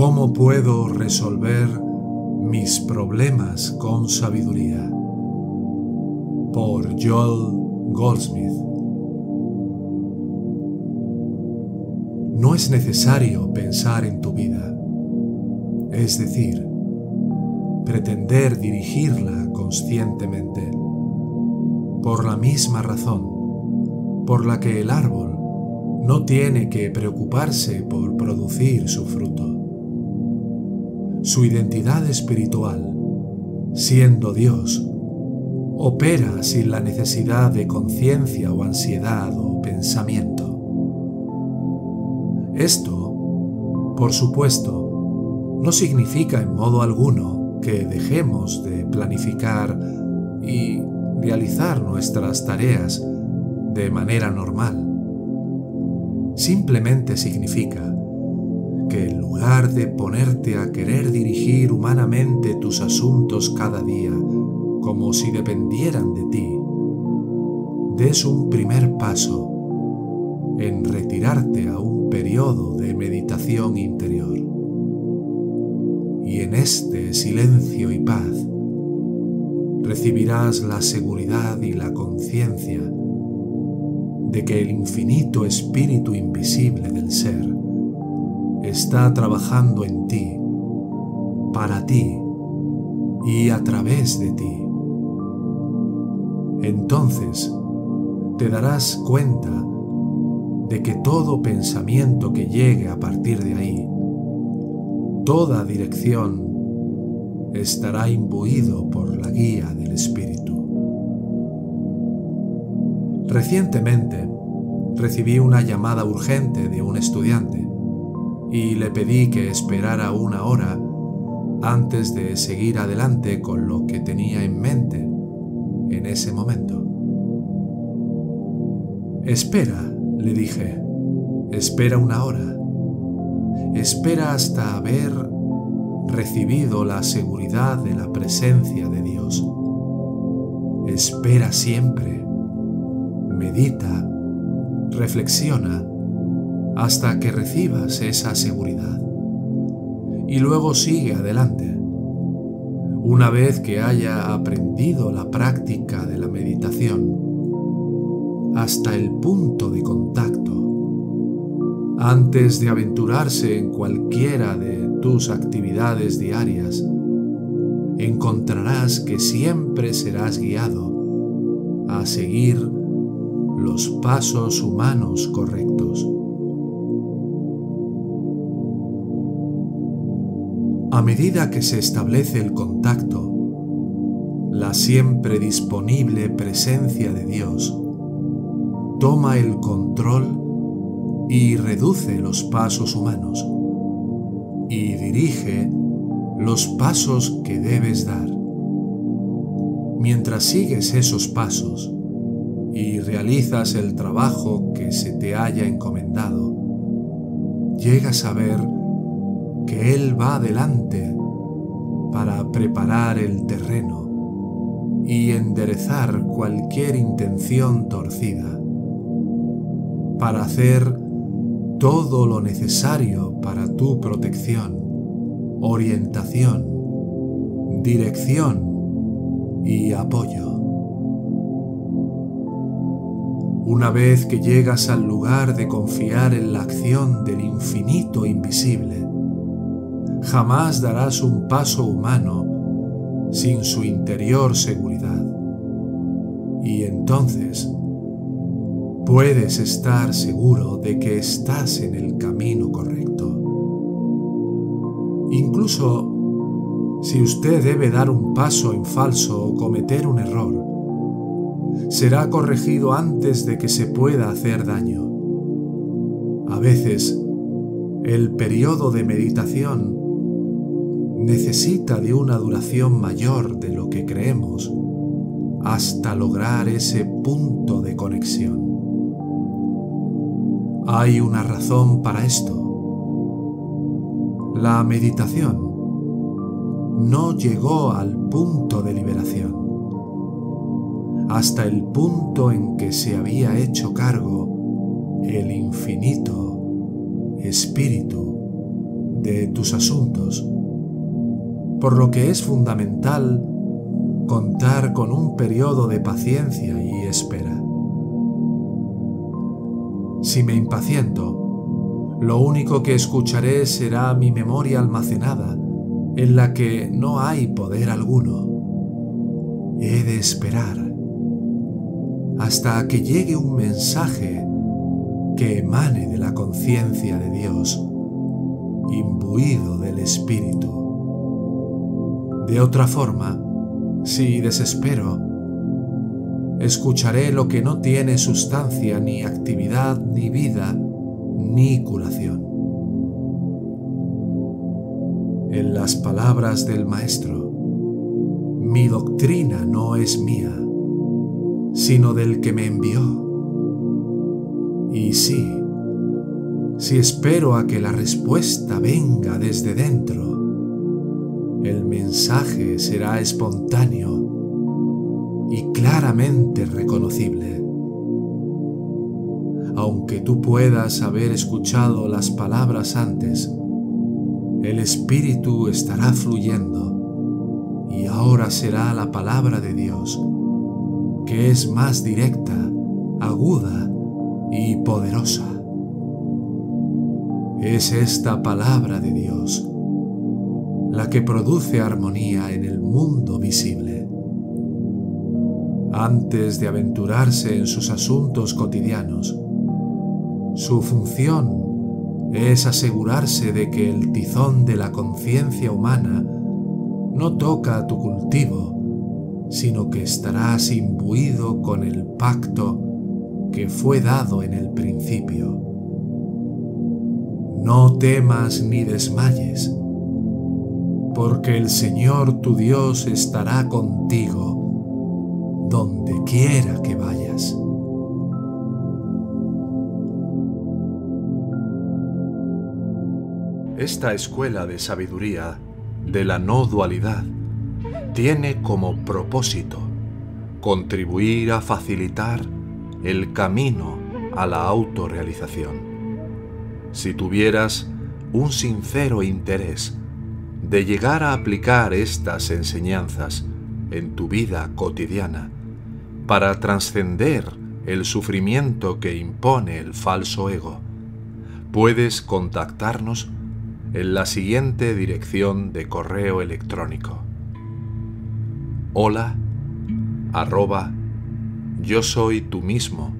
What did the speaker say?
¿Cómo puedo resolver mis problemas con sabiduría? Por Joel Goldsmith. No es necesario pensar en tu vida, es decir, pretender dirigirla conscientemente, por la misma razón por la que el árbol no tiene que preocuparse por producir su fruto su identidad espiritual, siendo Dios, opera sin la necesidad de conciencia o ansiedad o pensamiento. Esto, por supuesto, no significa en modo alguno que dejemos de planificar y realizar nuestras tareas de manera normal. Simplemente significa que en lugar de ponerte a querer dirigir humanamente tus asuntos cada día como si dependieran de ti, des un primer paso en retirarte a un periodo de meditación interior. Y en este silencio y paz recibirás la seguridad y la conciencia de que el infinito espíritu invisible del ser está trabajando en ti, para ti y a través de ti. Entonces te darás cuenta de que todo pensamiento que llegue a partir de ahí, toda dirección, estará imbuido por la guía del Espíritu. Recientemente recibí una llamada urgente de un estudiante y le pedí que esperara una hora antes de seguir adelante con lo que tenía en mente en ese momento. Espera, le dije, espera una hora. Espera hasta haber recibido la seguridad de la presencia de Dios. Espera siempre. Medita, reflexiona hasta que recibas esa seguridad. Y luego sigue adelante. Una vez que haya aprendido la práctica de la meditación, hasta el punto de contacto, antes de aventurarse en cualquiera de tus actividades diarias, encontrarás que siempre serás guiado a seguir los pasos humanos correctos. A medida que se establece el contacto, la siempre disponible presencia de Dios toma el control y reduce los pasos humanos y dirige los pasos que debes dar. Mientras sigues esos pasos y realizas el trabajo que se te haya encomendado, llegas a ver que Él va adelante para preparar el terreno y enderezar cualquier intención torcida, para hacer todo lo necesario para tu protección, orientación, dirección y apoyo. Una vez que llegas al lugar de confiar en la acción del infinito invisible, jamás darás un paso humano sin su interior seguridad. Y entonces puedes estar seguro de que estás en el camino correcto. Incluso si usted debe dar un paso en falso o cometer un error, será corregido antes de que se pueda hacer daño, A veces, el periodo de meditación necesita de una duración mayor de lo que creemos hasta lograr ese punto de conexión. Hay una razón para esto. La meditación no llegó al punto de liberación, hasta el punto en que se había hecho cargo el infinito espíritu de tus asuntos, por lo que es fundamental contar con un periodo de paciencia y espera. Si me impaciento, lo único que escucharé será mi memoria almacenada, en la que no hay poder alguno. He de esperar hasta que llegue un mensaje que emane de la conciencia de Dios, imbuido del Espíritu. De otra forma, si desespero, escucharé lo que no tiene sustancia, ni actividad, ni vida, ni curación. En las palabras del Maestro, mi doctrina no es mía, sino del que me envió. Y sí, si espero a que la respuesta venga desde dentro, mensaje será espontáneo y claramente reconocible. Aunque tú puedas haber escuchado las palabras antes, el Espíritu estará fluyendo y ahora será la palabra de Dios, que es más directa, aguda y poderosa. Es esta palabra de Dios la que produce armonía en el mundo visible. Antes de aventurarse en sus asuntos cotidianos, su función es asegurarse de que el tizón de la conciencia humana no toca tu cultivo, sino que estarás imbuido con el pacto que fue dado en el principio. No temas ni desmayes, porque el Señor tu Dios estará contigo donde quiera que vayas. Esta escuela de sabiduría de la no dualidad tiene como propósito contribuir a facilitar el camino a la autorrealización. Si tuvieras un sincero interés de llegar a aplicar estas enseñanzas en tu vida cotidiana para trascender el sufrimiento que impone el falso ego, puedes contactarnos en la siguiente dirección de correo electrónico. Hola arroba yo soy tú mismo.